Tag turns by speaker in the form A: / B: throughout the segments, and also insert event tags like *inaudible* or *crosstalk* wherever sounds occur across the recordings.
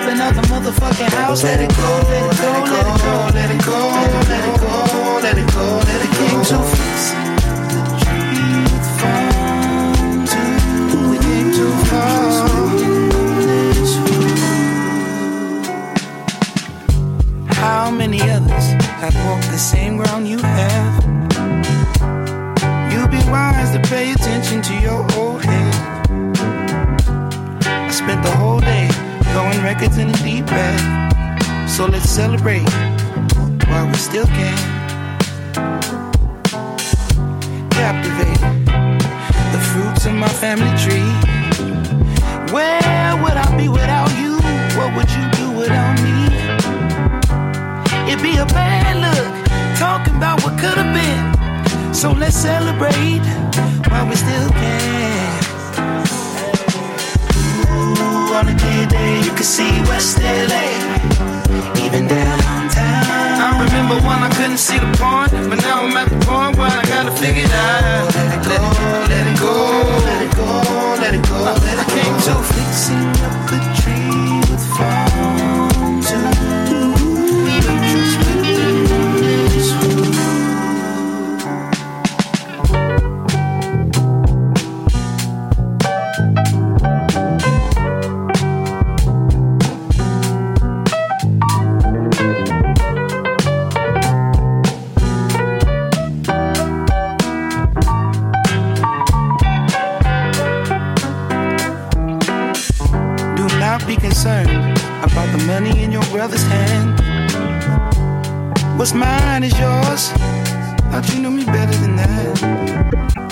A: The point of stepping out the motherfucking house. Let it go, let it go, let it go, let it go, let it go, let it go, let it came too fast. The truth found to we came too far. How many others have walked the same ground records in the deep end. So let's celebrate while we still can. Captivate the fruits of my family tree. Where would I be without you? What would you do without me? It'd be a bad look talking about what could have been. So let's celebrate while we still can. On a day day, you can see West LA, even downtown. I remember when I couldn't see the point, but now I'm at the point where I gotta figure it out. Let it go, let it go, let it go, let it go. Let it came to fixing up the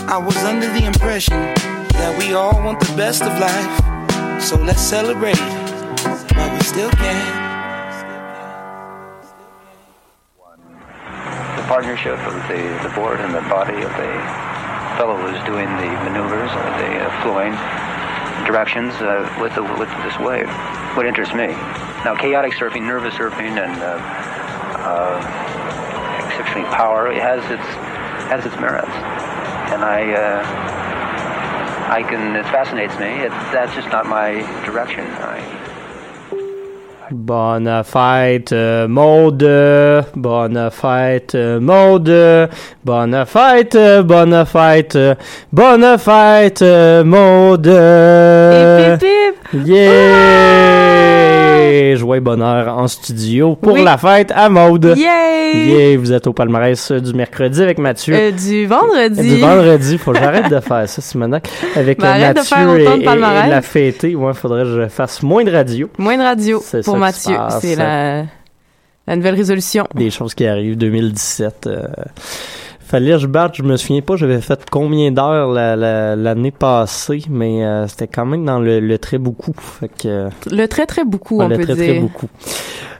A: I was under the impression that we all want the best of life. So let's celebrate while we still can.
B: the partnership of the, the board and the body of the fellow who's doing the maneuvers, or the uh, flowing directions uh, with, the, with this wave. What interests me. Now, chaotic surfing, nervous surfing, and uh, uh, exceptionally power it has its has its merits, and I uh, I can it fascinates me. It, that's just not my direction. I,
C: Bonne fête, euh, Maude. Bonne fête, euh, Maude. Bonne fête, euh, bonne fête. Uh, bonne fête, uh, Maude.
D: Hip, hip, hip.
C: Yeah! Joyeux bonheur en studio pour
D: Oui.
C: la fête à Maude.
D: Yay!
C: Yeah, vous êtes au palmarès euh, du mercredi avec Mathieu.
D: Euh, du vendredi.
C: Du vendredi, faut que j'arrête de faire ça, Simonac. *laughs* Avec
D: Ben, de
C: Mathieu
D: faire autant de
C: et- et,
D: palmarès.
C: la fêter. Ouais, faudrait que je fasse moins de radio.
D: Moins de radio
C: C'est
D: pour Mathieu. C'est la, la nouvelle résolution.
C: Des choses qui arrivent 2017. euh, fallait je batte, je me souviens pas, j'avais fait combien d'heures la- la- l'année passée, mais euh, c'était quand même dans le, le très beaucoup. Fait que,
D: Le très très beaucoup, on
C: le
D: peut
C: très
D: dire.
C: très beaucoup.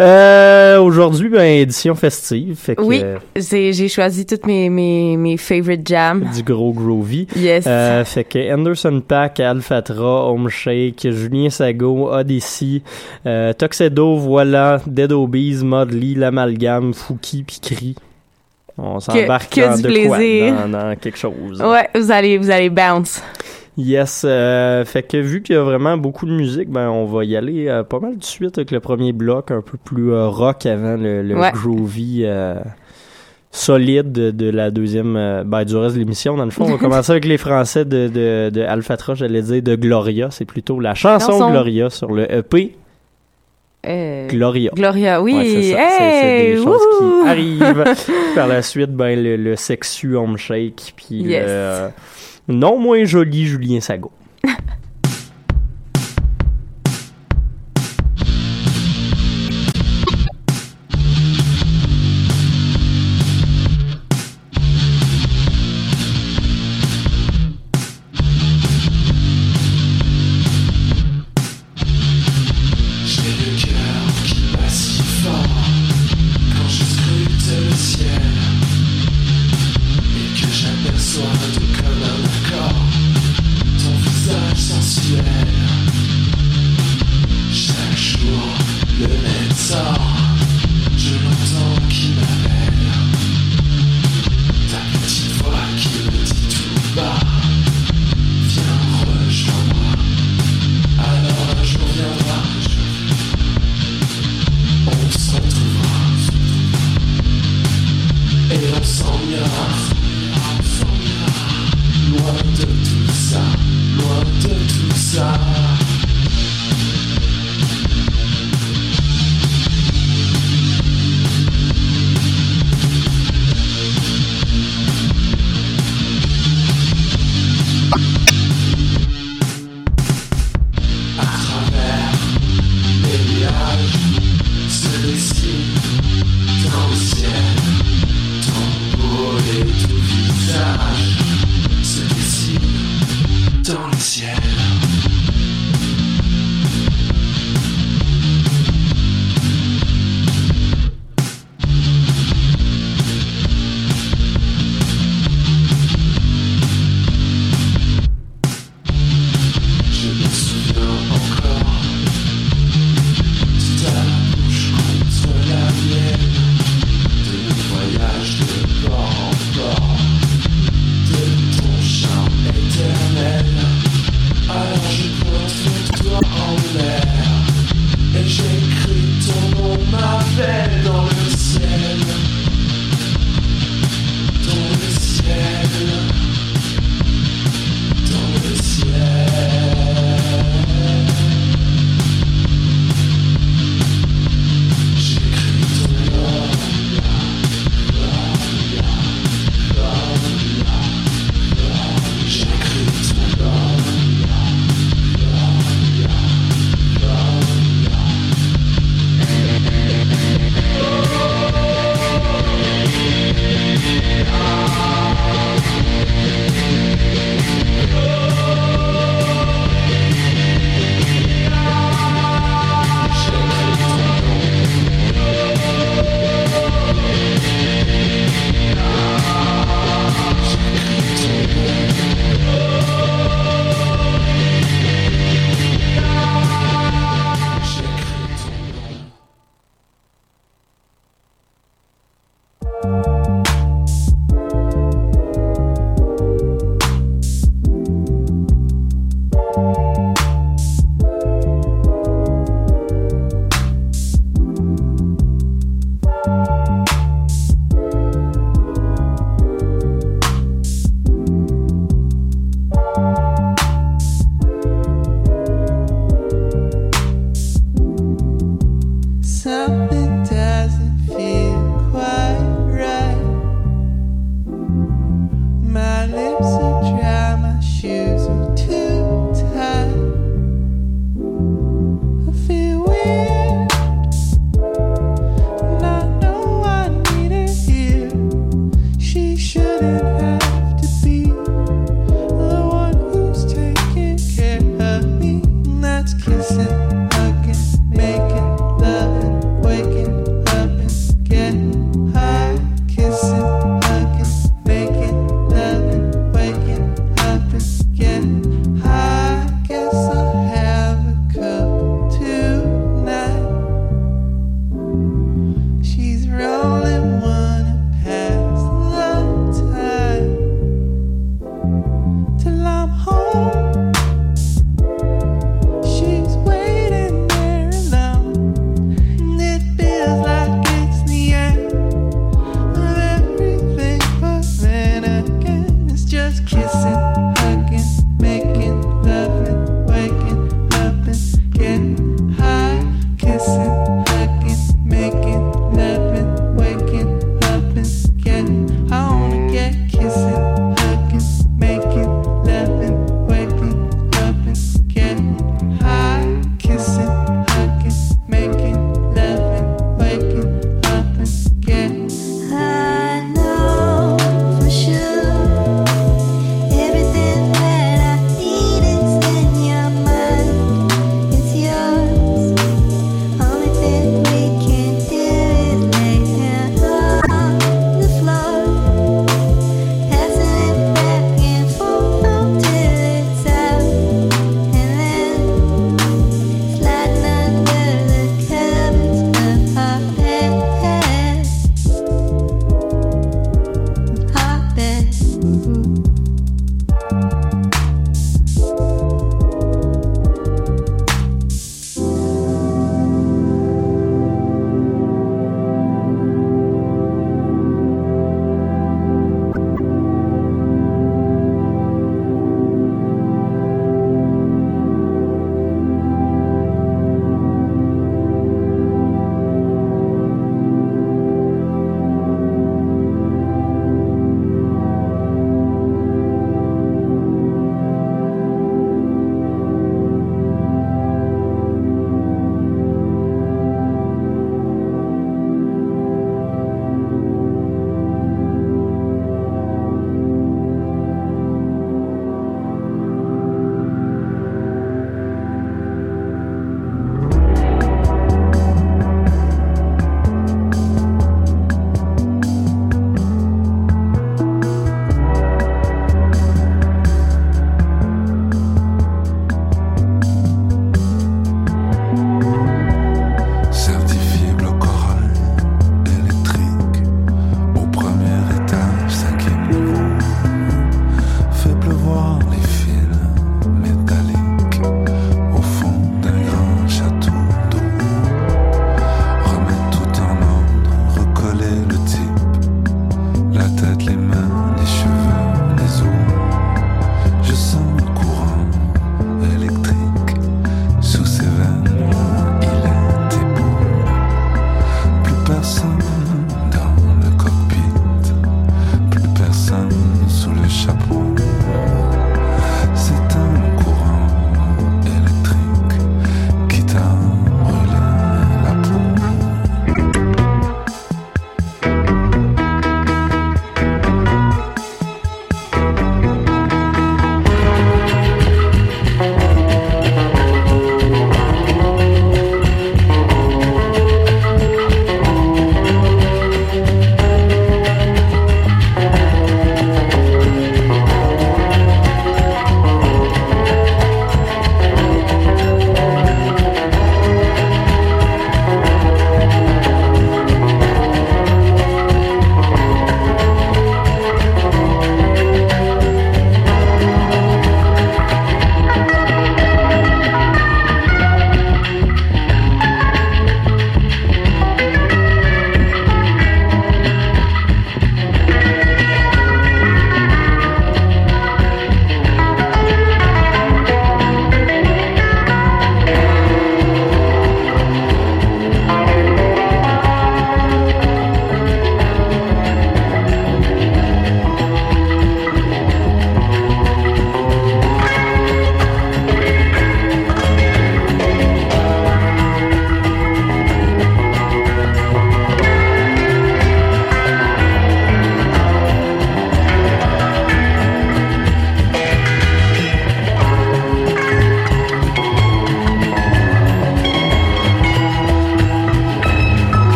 C: Euh, Aujourd'hui, ben, édition festive. Fait que,
D: Oui, j'ai choisi toutes mes, mes, mes favorite jams.
C: du gros groovy.
D: Yes.
C: Euh, fait que Anderson Pack, Alphatra, Home Shake, Julien Sago, Odyssey, Tuxedo, voilà, Dead Obies, Modley, L'Amalgame, Fouki, puis Cri. On s'embarque
D: que
C: dans
D: du
C: de quoi?
D: plaisir.
C: Dans, dans quelque chose.
D: Ouais, vous allez, vous allez bounce.
C: Yes, euh, fait que vu qu'il y a vraiment beaucoup de musique, ben on va y aller euh, pas mal de suite avec le premier bloc, un peu plus euh, rock avant le, le
D: Ouais.
C: groovy solide de, de la deuxième, ben, du reste de l'émission. Dans le fond, on va *laughs* commencer avec les Français de, de, de Alphatra, j'allais dire de Gloria. C'est plutôt la chanson,
D: Chanson.
C: Gloria sur le EP
D: Euh,
C: Gloria.
D: Gloria, oui.
C: Ouais, c'est
D: Hey!
C: des choses qui arrivent. *laughs* Par la suite, ben, le, le sexu home shake, puis
D: Yes.
C: euh, non moins joli Julien Sago. *laughs*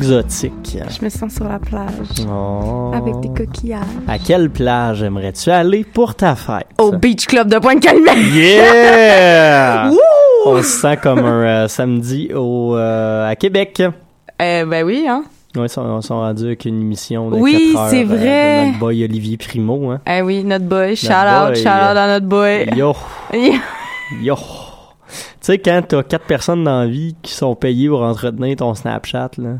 C: exotique.
D: Je me sens sur la plage.
C: Oh.
D: Avec des coquillages.
C: À quelle plage aimerais-tu aller pour ta fête?
D: Au Beach Club de Pointe-Calmette.
C: Yeah! *laughs*
D: Wouh!
C: On se sent comme un euh, samedi au, euh, à Québec.
D: Euh, ben oui, hein.
C: Oui, ils sont, rendus avec une émission de
D: Oui,
C: 4 heures,
D: c'est
C: euh,
D: vrai.
C: de notre boy Olivier Primo. Hein.
D: Eh oui, notre boy. Shout out,
C: boy,
D: shout out à notre boy.
C: Yo! *laughs* Yo! Tu sais, quand t'as quatre personnes dans la vie qui sont payées pour entretenir ton Snapchat, là,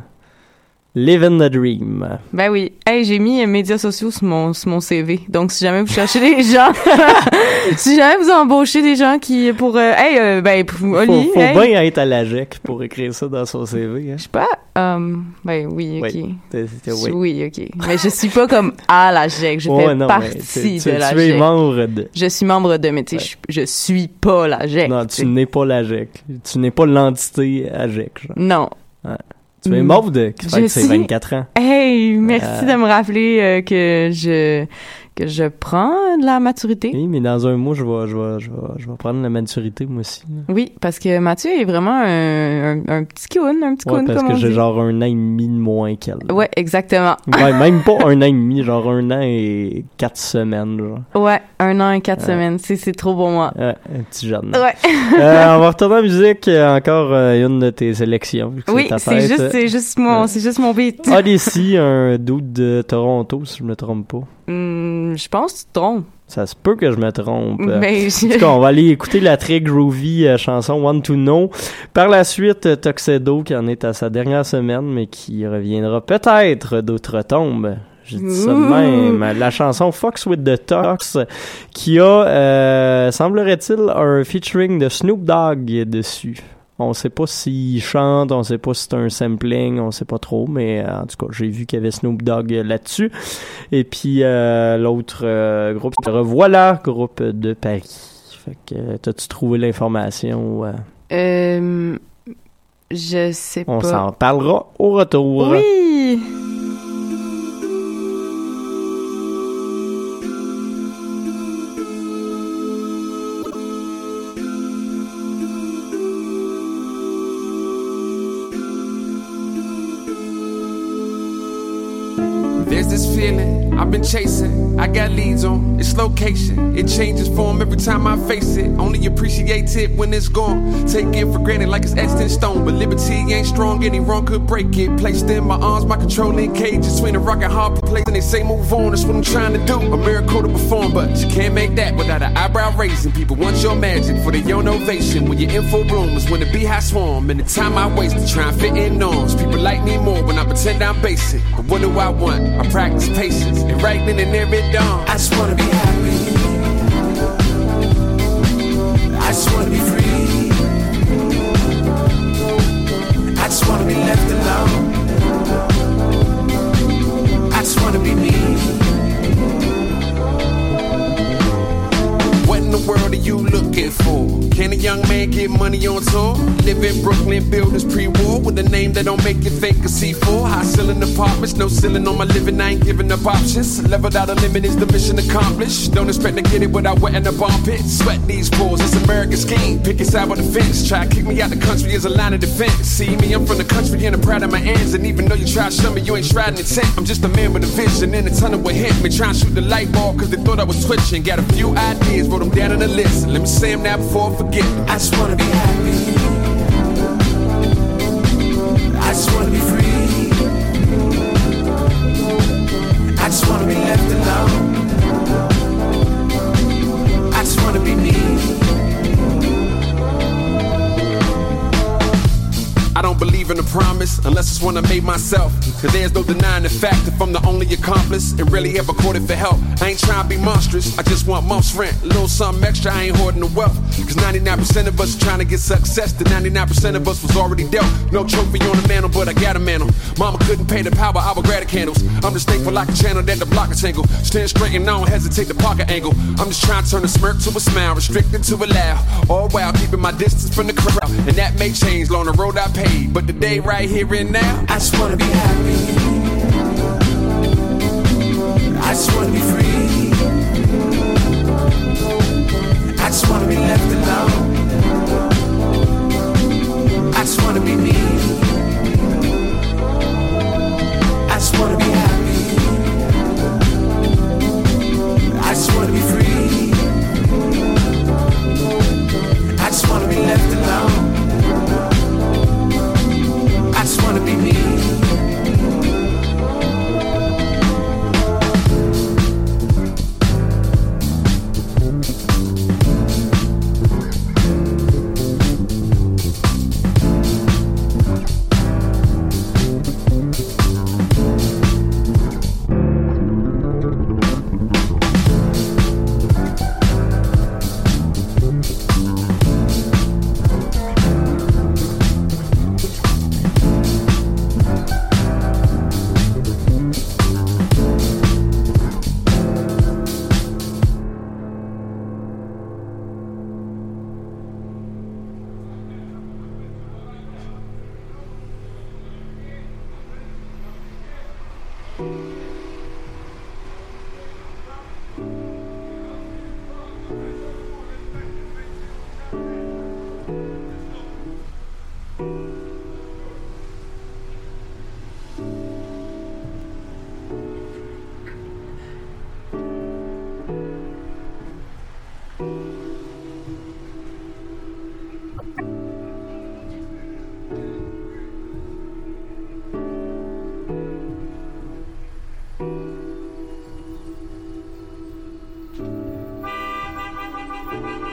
C: living the dream.
D: Ben oui. Hey, j'ai mis euh, médias sociaux sur mon, sur mon CV. Donc, si jamais vous cherchez des gens, *laughs* si jamais vous embauchez des gens qui, pour, euh, hey, euh, ben, pour Oli,
C: faut
D: hey,
C: bien être à la GEC pour écrire ça dans son CV. Hein.
D: Je sais pas, euh, ben oui, ok.
C: Oui, t'es- t'es- oui.
D: Oui, ok. Mais je suis pas comme à la GEC. Je
C: Ouais,
D: fais
C: non,
D: partie
C: tu-
D: de la
C: tu es
D: GEC.
C: membre de-
D: Je suis membre de, mais tu sais, je, je suis pas la GEC.
C: Non, tu n'es pas la GEC. Tu n'es pas l'entité à GEC. Genre.
D: Non.
C: Ouais. Tu es
D: Mm.
C: membre de qui fête ses
D: suis-
C: 24 ans.
D: Hey, merci
C: Euh.
D: de me rappeler euh, que je que je prends de la maturité.
C: Oui, mais dans un mois, je vais, je vais, je vais, je vais prendre la maturité, moi aussi. là.
D: Oui, parce que Mathieu est vraiment un, un, un petit coon, un petit
C: Ouais,
D: coon,
C: parce
D: comme
C: que j'ai genre un an et demi de moins qu'elle.
D: Ouais, exactement. *laughs*
C: Ouais, même pas *laughs* un an et demi, genre un an et quatre semaines, genre.
D: Ouais, un an et quatre
C: Ouais.
D: semaines. C'est, c'est trop pour moi.
C: Ouais, un petit jeune.
D: Ouais. *laughs*
C: Euh, on va retourner en musique. euh, Encore euh, une de tes sélections.
D: Oui, c'est juste, c'est juste mon, c'est juste mon beat.
C: Odyssey, un doute de Toronto, si je me trompe pas.
D: Hmm, je pense que tu te trompes.
C: Ça se peut que je me trompe.
D: Mais *laughs*
C: En
D: je-
C: tout cas, on va aller écouter la très groovy euh, chanson One to Know. Par la suite, euh, Tuxedo, qui en est à sa dernière semaine, mais qui reviendra peut-être d'autres tombes. Je dis ça de même. La chanson Fox with the Tox, qui a, euh, semblerait-il, un featuring de Snoop Dogg dessus. On sait pas s'il chante, on sait pas si c'est un sampling, on sait pas trop, mais euh, en tout cas, j'ai vu qu'il y avait Snoop Dogg là-dessus. Et puis euh, l'autre euh, groupe, c'est Revoilà, groupe de Paris. Fait que t'as-tu trouvé l'information? euh?
D: Je sais
C: on
D: pas.
C: s'en parlera au retour.
D: Oui.
E: I leads on its location. It changes form every time I face it. Only appreciate it when it's gone. Take it for granted like it's etched in stone. But liberty ain't strong, any wrong could break it. Placed in my arms, my controlling cage between a rock and hard place. And they say move on, that's what I'm trying to do. A miracle to perform, but you can't make that without an eyebrow raising. People want your magic for their own ovation. When you're in full bloom, when the beehive swarm. And the time I waste to try and fit in norms. People like me more when I pretend I'm basic. But what do I want? I practice patience and right then and there it dawn. I just wanna be happy. I just wanna be free. I just wanna be left alone. I just wanna be me. World are you looking for? Can a young man get money on tour? Live in Brooklyn, build buildings pre-war with a name that don't make you think of C4. High ceiling apartments, no ceiling on my living. I ain't giving up options. Leveled out a limit is the mission accomplished. Don't expect to get it without wetting the armpit. Sweat these pores, it's American scheme. Pick a side with the fence. Try kick me out the country as a line of defense. See me, I'm from the country and I'm proud of my ends. And even though you try to show me, you ain't striding intent. I'm just a man with a vision in a tunnel with hit me. Trying to shoot the light bulb cause they thought I was twitching. Got a few ideas, wrote them down on the list. Let me say them now before I forget. I just wanna be happy. I just wanna be free. I just wanna be left alone. I just wanna be me. I don't believe in a promise unless it's one I made myself. Cause there's no denying the fact if I'm the only accomplice and really ever courted for help. I ain't trying to be monstrous, I just want month's rent. A little something extra, I ain't hoarding the wealth. Cause 99% of us are trying to get success, the 99% of us was already dealt. No trophy on the mantle, but I got a mantle. Mama couldn't pay the power, I would grab the candles. I'm just thankful I can channel that the block is tangle. Stand straight and I don't hesitate to pocket angle. I'm just trying to turn a smirk to a smile, restricted to a laugh. All while keeping my distance from the crowd. And that may change along the road I paid. But today, right here and now, I just wanna be happy. I just wanna be free. I just wanna be left alone. I just wanna be me.
F: Oh,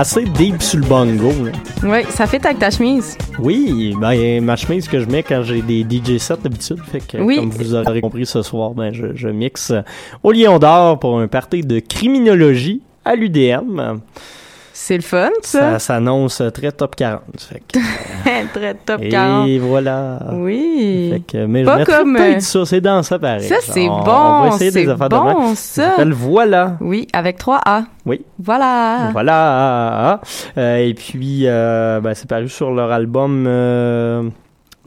C: Assez deep sur le bongo. là.
D: Oui, ça fait avec ta chemise.
C: Oui, ben, ma chemise que je mets quand j'ai des DJ sets d'habitude, fait que
D: Oui.
C: comme vous aurez compris ce soir, ben, je, je mixe au Lion d'Or pour un party de criminologie à l'UDM.
D: C'est le fun,
C: Ça
D: ça.
C: s'annonce très top 40. Fait que, *laughs*
D: Très top
C: et
D: 40.
C: voilà.
D: Oui.
C: Fait que, mais
D: Pas
C: je
D: comme,
C: peut-être
D: euh,
C: ça, c'est dans ça pareil.
D: Ça, c'est
C: On-
D: bon.
C: On va essayer
D: c'est
C: des affaires de
D: bon,
C: Ça
D: ça.
C: s'appelle Voilà.
D: Oui, avec 3 A.
C: Oui.
D: Voilà.
C: Voilà. Euh, et puis, euh, ben, c'est paru sur leur album euh,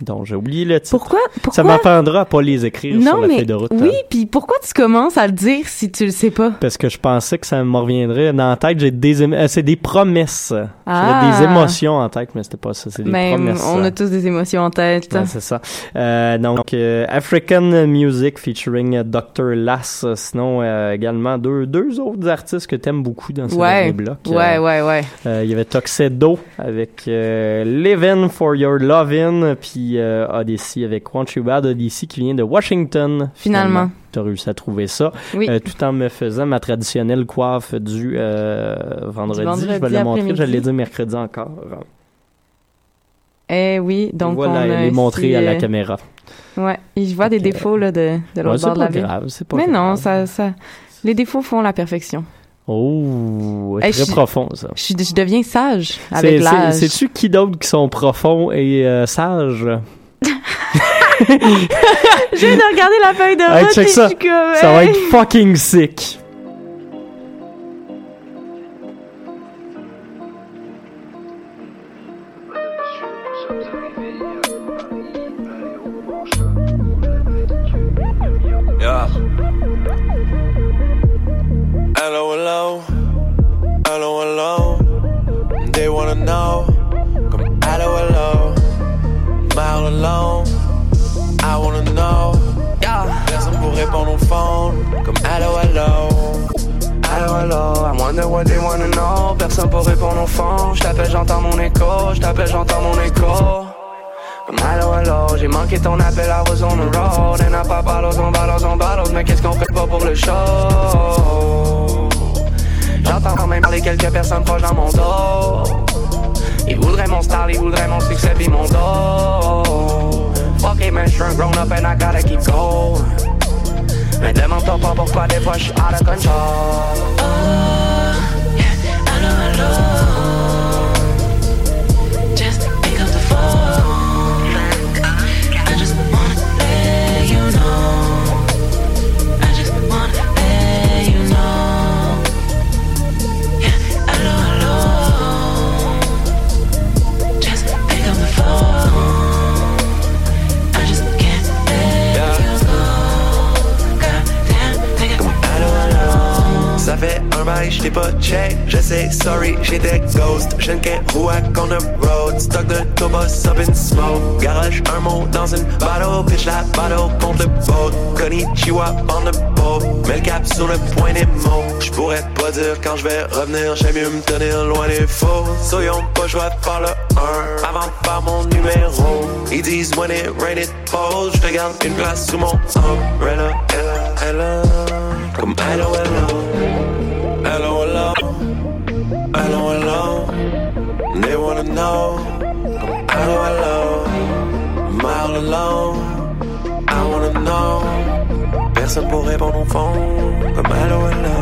C: dont j'ai oublié le titre.
D: Pourquoi? pourquoi?
C: Ça m'apprendra à pas les écrire sur
D: Non,
C: la
D: mais
C: feuille de route.
D: oui,
C: hein.
D: puis pourquoi tu commences à le dire si tu le sais pas?
C: Parce que je pensais que ça me reviendrait dans la tête. J'ai des, euh, c'est des promesses.
D: Ah.
C: J'avais des émotions en tête, mais c'était pas ça. C'est des
D: Mais
C: promesses.
D: on a tous des émotions en tête.
C: Ouais, c'est ça. Euh, donc, euh, African Music featuring Dr. Lass. Sinon, également deux, deux autres artistes que t'aimes beaucoup dans ce
D: Ouais.
C: bloc.
D: Ouais, ouais, ouais.
C: Il y avait Tuxedo avec Livin' for Your Lovin', puis euh, Odyssey avec Want You Bad Odyssey qui vient de Washington.
D: Finalement.
C: Tu as réussi à trouver ça.
D: Oui.
C: Euh, tout en me faisant ma traditionnelle coiffe du euh, vendredi.
D: Du vendredi
C: Je vais la montrer,
D: après-midi.
C: j'allais dire mercredi encore.
D: Eh oui, donc
C: voilà,
D: on
C: elle est montrée à la caméra.
D: Ouais, et je vois des défauts là, de, de l'autre bord de la
C: c'est pas
D: Mais non, ça, les défauts font la perfection.
C: Oh,
D: Hey,
C: très
D: je-
C: profond ça.
D: Je, deviens sage avec l'âge.
C: C'est-tu qui d'autre qui sont profonds et euh, sages? *laughs*
D: Je viens de regarder la feuille de
C: Hey,
D: route
C: check
D: et
C: ça.
D: je suis comme,
C: Ça va
D: hey.
C: être fucking sick.
G: Know. Comme hello, hello. Mile alone. I wanna know. Personne pour répondre au phone. Comme hello, hello. Hello, hello. I wonder what they wanna know. Personne pour répondre au phone. J't'appelle, j'entends mon écho. J't'appelle, j'entends mon écho. Comme hello, hello, j'ai manqué ton appel, I was on the road And I pop bottles on bottles on bottles Mais qu'est-ce qu'on fait pas pour le show? J'entends quand même parler quelques personnes proches dans mon dos Ils voudraient mon style, ils voudraient mon succès puis mon dos. Fuck it man, j'suis un grown up and I gotta keep going. Mais demande-toi pas pourquoi des fois j'suis out of control un bail, je t'ai pas check. Je sais, sorry, j'étais ghost. Je ne who I on the road. Stock de Tobos up in smoke. Garage un mot dans une bottle. Pitch la bottle contre le boat. Konnichiwa on the boat. Mets le cap sur le point des mots. Je pourrais pas dire quand je vais revenir. J'aime mieux me tenir loin des faux. Soyons pas, vais faire le 1 avant de faire mon numéro. Ils disent when it rain it falls. Je te garde une place sous mon umbrella. Ella, Ella. Comme hello, hello. Hello, hello. Hello, hello. They wanna know. Hello, hello. Mile alone. I wanna know. Personne pour répondre au fond. Comme hello, hello.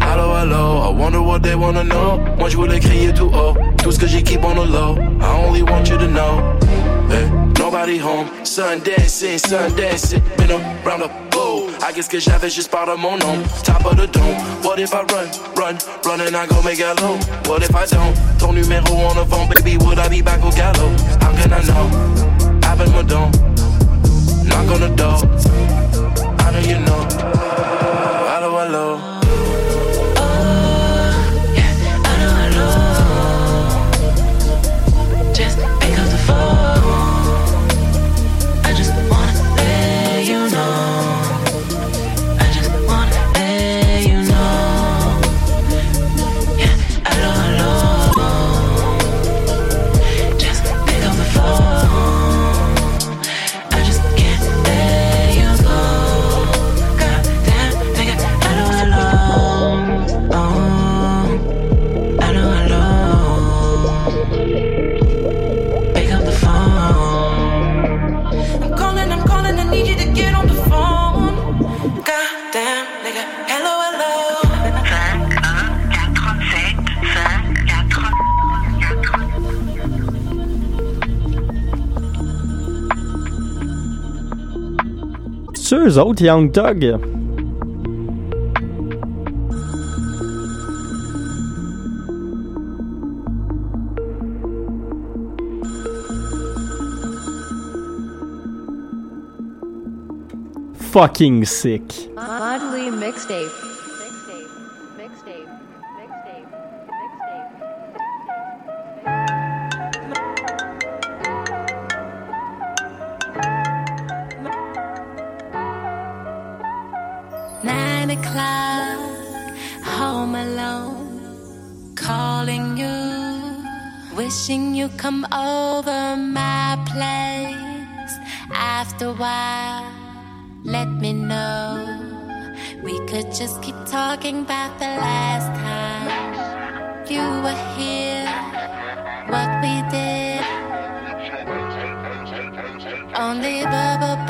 H: Hello, hello, I wonder what they wanna know. Moi je voulais crier tout haut, tout ce que keep on the low. I only want you to know. Hey, nobody home, sun dancing, sun dancing, been around the. I guess j'avais juste par de mon nom, top of the dome. What if I run, run, run and I go make it low? What if I don't? Ton numéro on the phone, baby, would I be back au galop? How can I know? Appelle me donc, knock on the door. I know you know. Hello, hello.
C: Eux autres, Young Thug? Fucking sick.
I: Monthly mixtape.
J: Come over my place. After a while, let me know. We could just keep talking about the last time you were here, what we did. Only bubble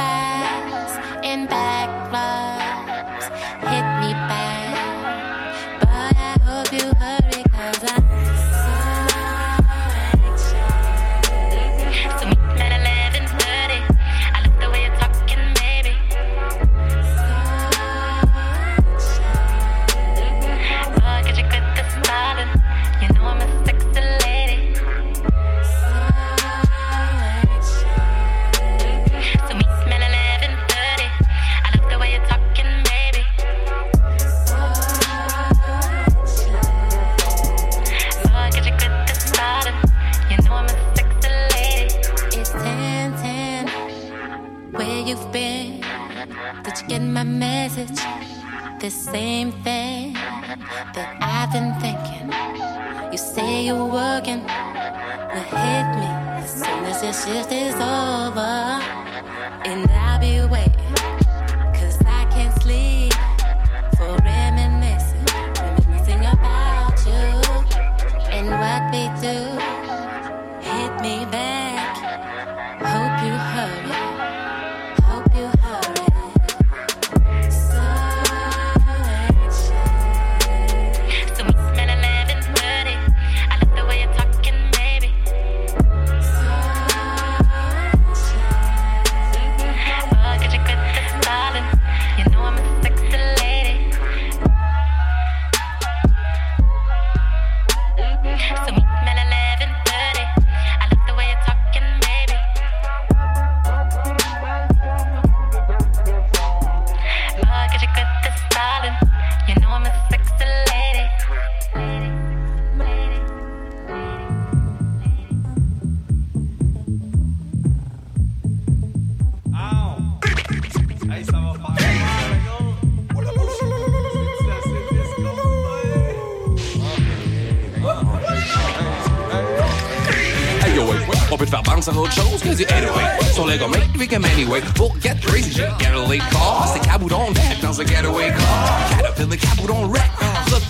K: come anyway. Pour get crazy, get a late call. C'est caboudon deck dans a getaway car. Caterpillar caboudon wreck.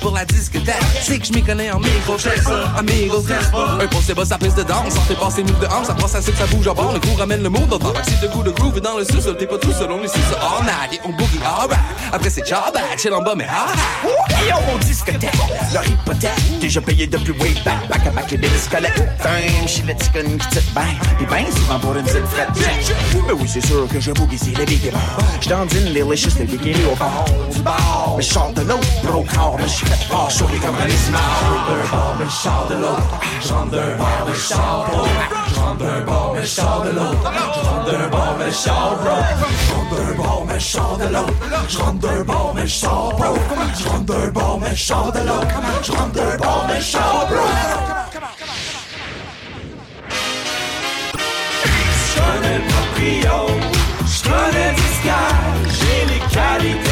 K: Pour la discothèque. C'est que je m'y connais en micro, check ça. Pas. Un poste bas, sa piste de danse. On fait passer move de hanche, ça passe assez que ça bouge en bord. Le coup ramène le dans le Si de goût de groove dans le sous-sol, t'es pas tout seul, on est sous all night. Et on boogie alright. Après c'est ciao, bad, chill en bas, mais ah.
L: Et on discothèque, leur hypothèque Déjà payé depuis way back, back à back les bébés squelettes Damn, she let's go une petite bain Pis ben souvent pour une petite frette Mais oui, c'est sûr que je bouge ici les big J'dans une delicious, le bikini au fond du bar Mais j'sors de l'autre, broke hard, mais j'suis fort, chaud comme un bord, mais j'sors de l'autre bord, mais J'rentre d'un bord, mais j'sors de l'autre bord, mais J'rentre d'un bord, mais j'sors de l'autre bord, mais J'rentre d'un bord, mais j'sors de l'autre bord, mais j'sors bro
A: J'connais le proprio, j'connais du sky, j'ai les qualités,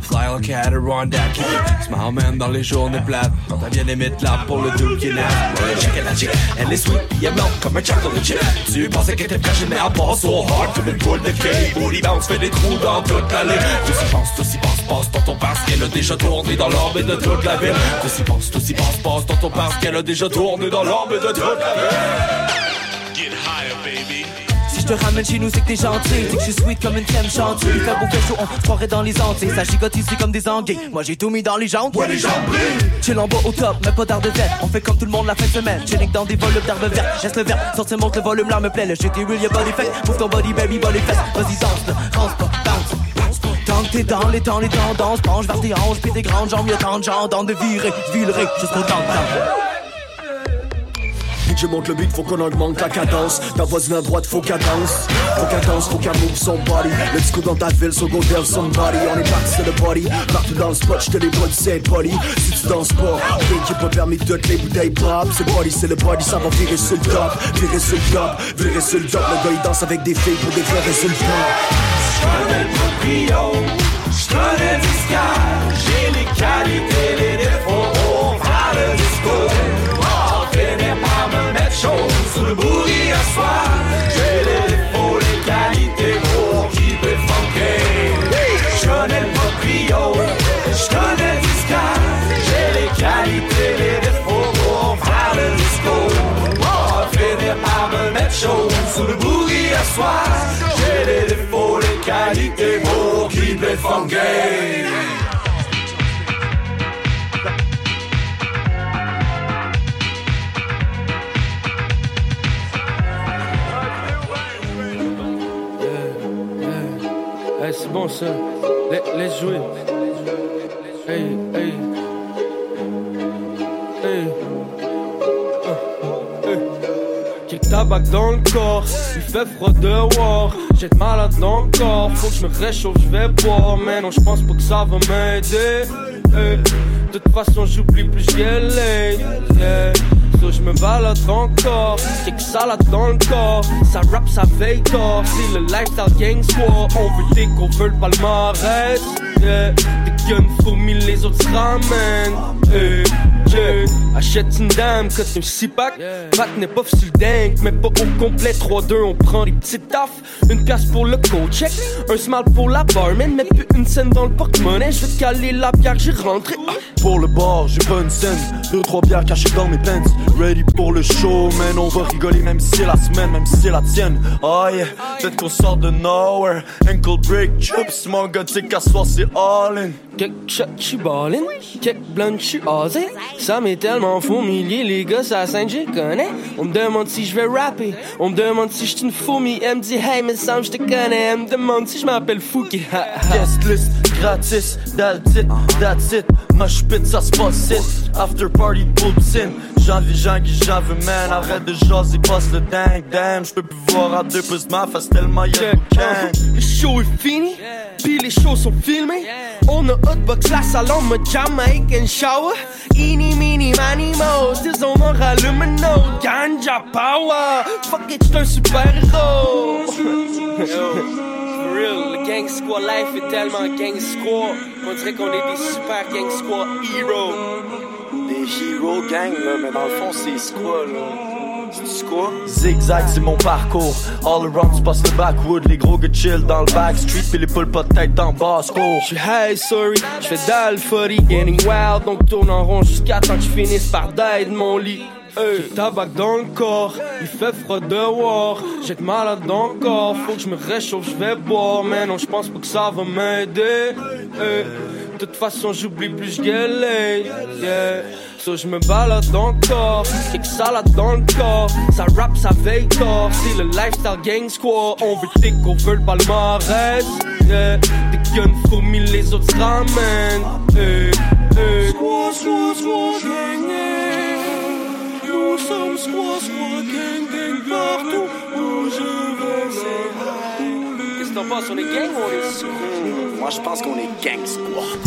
H: Fly like Adirondack Smile man dans les journées plates. Quand t'as bien aimé te là pour le doux qui check it, check Elle est sweet, elle blanc comme un chocolate chip Tu pensais qu'elle était fraîche, mais elle passe so hard Comme une boule de cake. Booty bounce fait des trous dans toute la ligne Tout s'y pense, tout s'y passe, dans ton parce qu'elle a déjà tourné dans l'orbite de toute la ville. Tout s'y pense, tout s'y passe, passe dans ton parce qu'elle a déjà tourné dans l'orbite de toute la ville.
K: Get higher, baby.
M: Je te ramène chez nous, c'est que t'es gentil. C'est que je suis sweet comme une crème chantilly. Il fait beau, fait chaud, on croirait dans les Antilles. Ça gigote ici comme des anguilles. Moi j'ai tout mis dans les jambes.
H: Ouais, les jambes.
M: Chill en bas au top, mais pas d'art de vert. On fait comme tout le monde la fin de semaine. Chilling dans des volumes d'arbres verts. Geste le verre, sortir monte le volume, là me plaît. Le est real, y'a body fait. Move ton body, baby, body fest. Vas-y, danse, danse pas, bounce. Tant que t'es dans les temps, les tendances, penche vers tes hanches, pis tes grandes jambes, y'a tant de gens dans de virer, temps de temps.
N: Je monte le beat, faut qu'on augmente la cadence. Ta voisine à droite, faut qu'elle danse. Faut qu'elle danse, faut qu'elle move son body. Le disco dans ta ville, so go tell somebody. On est parti, c'est le body. Partout dans le spot, j'te les body, c'est body. Si tu danses pas, t'es qui pas permis de toutes les bouteilles pop. C'est body, c'est le body, ça va virer sur le top. Virer sur le top, virer sur le top. Le gars il danse avec des filles pour des vrais résultats.
A: Proprio, j'connais le discard, j'ai les qualités, les défauts pour faire le discours. Chaud sous le bourri à soir. J'ai les défauts, les qualités pour keep it funky. J'connais le proprio, j'connais le discard, j'ai les qualités, les défauts pour faire le discours. On finit par me mettre chaud sous le bourri à. J'ai les défauts, les qualités pour keep it
O: bon ça. La- laisse jouer. Hey, hey. Hey. Ah, hey. Kick tabac dans le corps, il fait froid dehors. J'ai de malade dans le corps, faut que je me réchauffe, je vais boire. Mais non, je pense pas que ça va m'aider. De toute façon, j'oublie plus je me balade encore, kick salade dans le corps. Ça rap, ça veille tort. C'est le lifestyle gang squad. On veut des qu'on veut le palmarès. Yeah. Fourmis, les autres se ramènent. Hey. Yeah. Achète une dame, cote un six pack. Pack n'est pas sur le dingue, mais pas au complet. 3-2, on prend des petites taffes. Une pièce pour le co-check, un smile pour la barman. Mais plus une scène dans le porte-monnaie. Je vais te caler la bière que j'ai rentrée. Ah.
P: Pour le bar, j'ai pas une scène. Deux, trois bières cachées dans mes pants. Ready pour le show, man. On va rigoler même si c'est la semaine, même si c'est la tienne. Oh yeah, peut-être qu'on sort de nowhere. Ankle break, chips, mon gars, tu sais qu'à soir c'est all in.
O: Quelques shots, j'suis ballin', quelques blondes, j'suis osé. Ça m'est tellement familier, les gars, ça scène, j'y connais. On me demande si je vais rapper, on me demande si j'suis une fourmi. Elle me dit, hey, mais Sam, j'te connais. Elle me demande si je m'appelle Fouki.
P: Guest list, gratis, that's it, that's it. Mosh pit, ça se passe it. After party, boobs in. J'envie, gens qui j'avais, man. Arrête de jaser, passe le dingue, damn. J'peux plus voir à deux pouces ma face tellement y'a de gang.
O: Le show est fini, puis les shows sont filmés. On a hotbox la salon, me Jamaican shower. Eeny, meeny, many mo. Still on m'en rallume un autre. Ganja power. Fuck it, j'suis un super héros. Real, le gang squad life est tellement gang squad. On dirait qu'on est des super gang squad heroes.
P: Des hero gang, là, mais dans le fond, c'est quoi, là? Zigzag, c'est mon parcours. All around, tu passes le backwood. Les gros gars chill dans le backstreet. Puis les poules pas de tête dans basse cour.
O: J'suis high, sorry, j'fais d'alphorie, getting wild, donc tourne en rond jusqu'à temps que je finisse par die de mon lit. Hey, tabac dans le corps, il fait froid dehors, j'ai de malade corps, faut que je me réchauffe, je vais boire, mais non, je pense pas que ça va m'aider. Hey, de toute façon, j'oublie plus j'galais, yeah. So je me balade dans le corps, kick salade dans le corps, ça rap, ça veille tort, c'est le lifestyle gang squad, on veut tic, on veut le palmarès, yeah. Des guns fourmis, les autres se ramènent, hey, hey. Nous sommes squad, squad, gang, gang, partout où je vais, c'est Qu'est-ce que t'en penses, on est gang ou on est squad?
L: Moi, je pense qu'on est gang squad.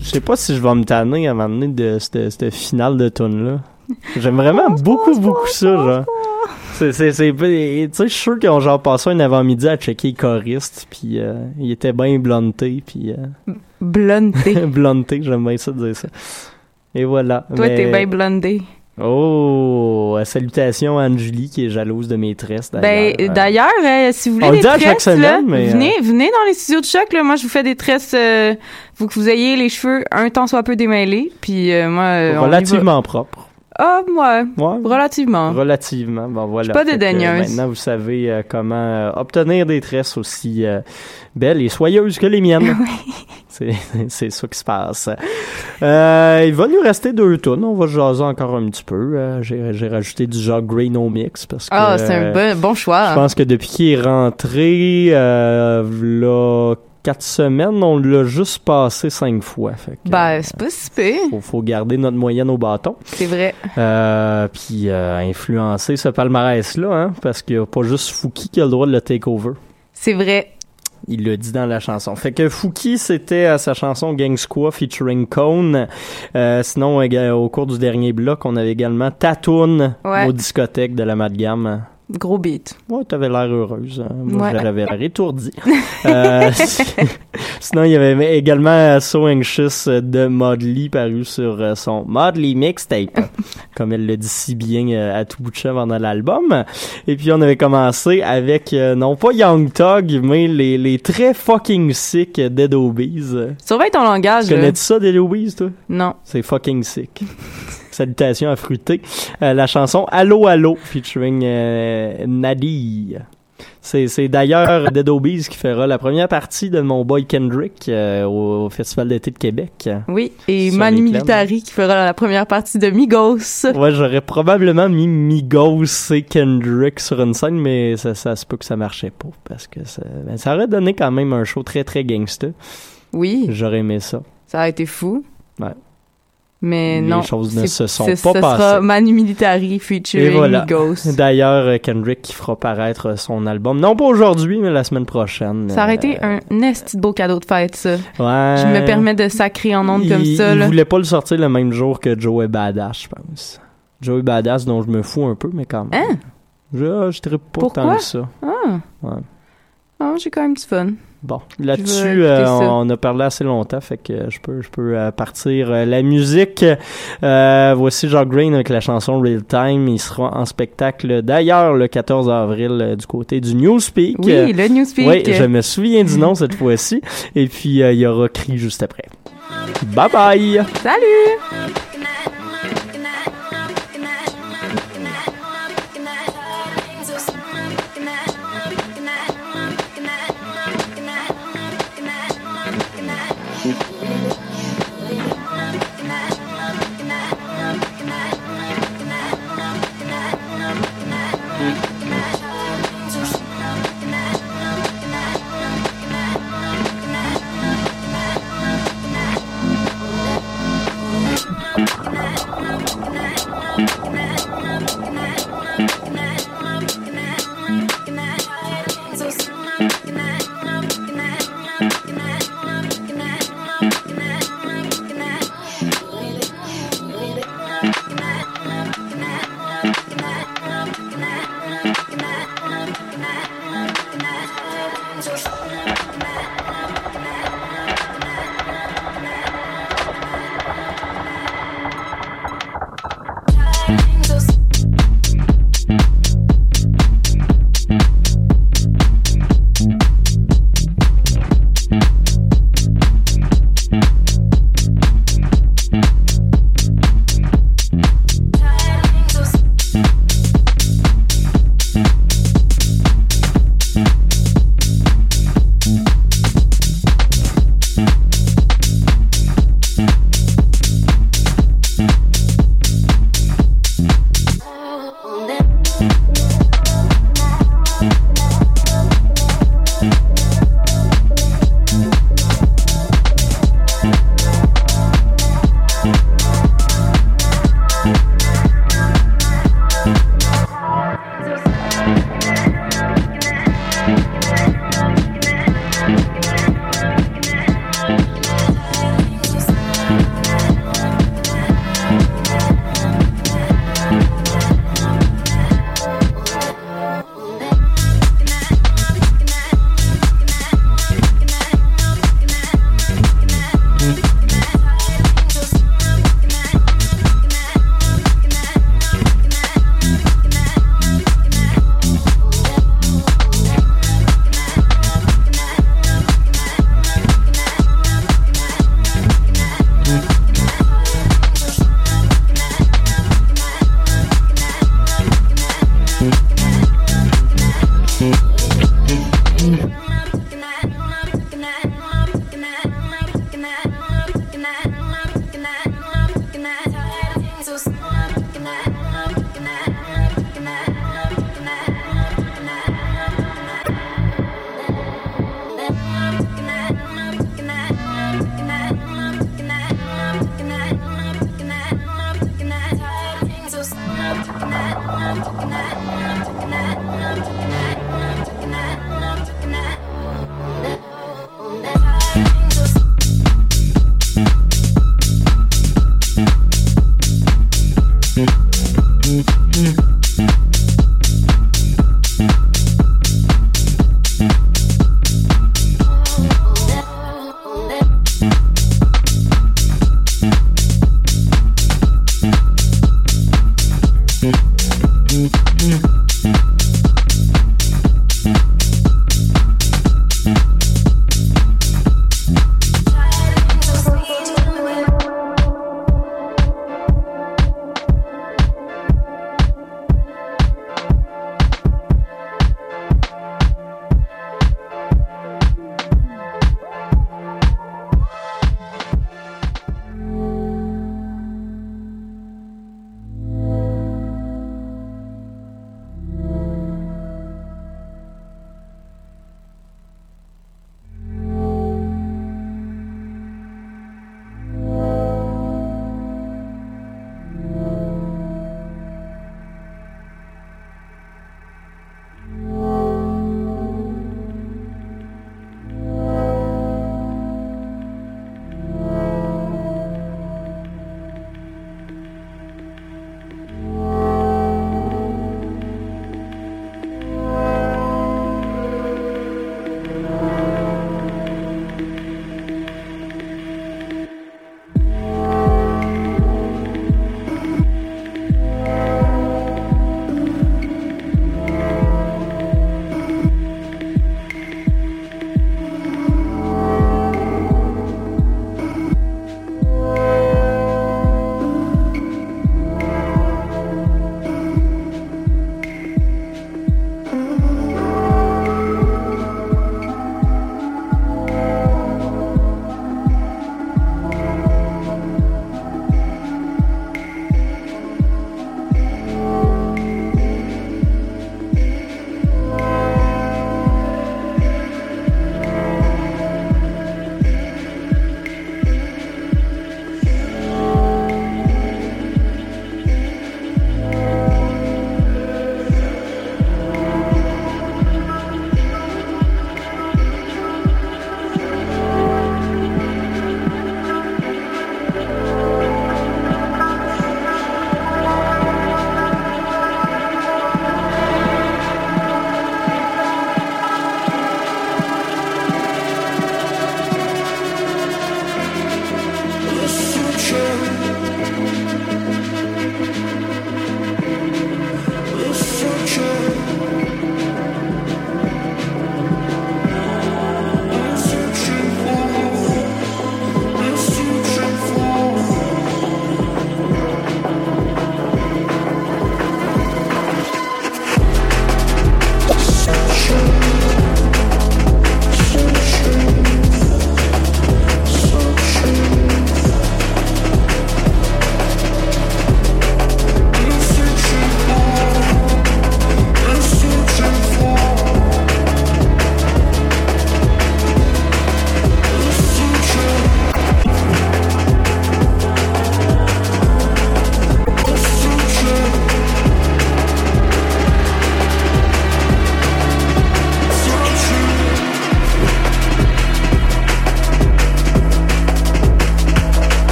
C: Je sais pas si je vais me tanner à un moment donné de cette, cette finale de tune là J'aime vraiment beaucoup, beaucoup ça, genre. C'est, c'est, c'est, tu sais, je suis sûr qu'ils ont genre passé un avant-midi à checker les choristes, puis euh, il était bien blunté, puis... Euh,
D: Blunté. *laughs*
C: blunté, j'aime bien ça dire ça. Et voilà.
D: Toi,
C: Mais-
D: t'es bien blondé.
C: Oh, euh, salutations à Anne-Julie qui est jalouse de mes tresses, d'ailleurs.
D: Ben, d'ailleurs, euh, si vous
C: On
D: voulez
C: le
D: des tresses, là,
C: mais, euh,
D: venez, venez dans les studios de choc, là. Moi, je vous fais des tresses, euh, faut que vous ayez les cheveux un temps soit peu démêlés, puis euh, moi, euh, on.
C: Relativement propre.
D: Ah, ouais.
C: Ouais.
D: Relativement.
C: Relativement. Bon, voilà.
D: Je suis pas
C: que,
D: dédaigneuse.
C: Maintenant, vous savez euh, comment euh, obtenir des tresses aussi euh, belles et soyeuses que les miennes. *laughs* C'est c'est ça qui se passe. Euh, il va nous rester deux tonnes. On va jaser encore un petit peu. Euh, J'ai rajouté du genre Grey No Mix parce que...
D: Ah, c'est un
C: euh,
D: bon, bon choix.
C: Je pense que depuis qu'il est rentré, euh, là, quatre semaines, on l'a juste passé cinq fois. Fait que,
D: Ben, c'est pas si pire.
C: faut, faut garder notre moyenne au bâton.
D: C'est vrai.
C: Euh, puis euh, influencer ce palmarès-là, hein, parce qu'il n'y a pas juste Fouki qui a le droit de le take over.
D: C'est vrai.
C: Il le dit dans la chanson. Fait que Fouki, c'était sa chanson Gang Squad featuring Cone. Euh, sinon, euh, au cours du dernier bloc, on avait également Tatoon
D: Ouais.
C: aux discothèques de la Madgame.
D: Gros beat.
C: Ouais, t'avais l'air heureuse. hein. Moi,
D: Ouais.
C: j'avais l'air étourdi. Euh, *laughs* sinon, il y avait également So Anxious de Modley paru sur euh, son Modley Mixtape, *laughs* comme elle le dit si bien euh, à tout bout de champ pendant l'album. Et puis, on avait commencé avec, euh, non pas Young Thug, mais les, les très fucking sick Dead Obies.
D: Surveille ton langage.
C: Connais-tu ça, Dead Obies, toi?
D: Non.
C: C'est fucking sick. *laughs* Salutations à Fruité. Euh, la chanson Allo Allo featuring euh, Nadi. C'est, d'ailleurs Dead Obies qui fera la première partie de mon boy Kendrick euh, au, Festival d'été de Québec.
D: Oui. Et Manu. Militari qui fera la première partie de Migos.
C: Ouais, j'aurais probablement mis Migos et Kendrick sur une scène, mais ça, ça se peut que ça marchait pas parce que ça, ben, ça aurait donné quand même un show très très gangsta.
D: Oui.
C: J'aurais aimé ça.
D: Ça a été fou.
C: Ouais.
D: Mais
C: Les
D: non.
C: choses ne se sont pas
D: ce
C: passées.
D: sera Manu Militari
C: Et
D: featuring
C: voilà.
D: Migos. *laughs*
C: D'ailleurs, euh, Kendrick qui fera paraître son album, non pas aujourd'hui, mais la semaine prochaine.
D: Ça aurait été
C: Euh,
D: un de beau cadeau de fête, ça.
C: Ouais.
D: Je me permets de sacrer en ondes
C: il,
D: comme ça,
C: Il
D: là.
C: voulait pas le sortir le même jour que Joey Badass, je pense. Joey Badass, dont je me fous un peu, mais quand même.
D: Hein?
C: Je, je pas
D: Pourquoi?
C: tant que ça.
D: Ah.
C: Ouais.
D: Ah, j'ai quand même du fun.
C: Bon, là-dessus, euh, on a parlé assez longtemps, fait que je peux, je peux euh, partir euh, la musique. Euh, voici Jacques Green avec la chanson Real Time. Il sera en spectacle d'ailleurs le 14 avril du côté du Newspeak.
D: Oui, le Newspeak.
C: Oui, je me souviens du nom cette fois-ci. Et puis euh, il y aura Cri juste après. Bye bye.
D: Salut!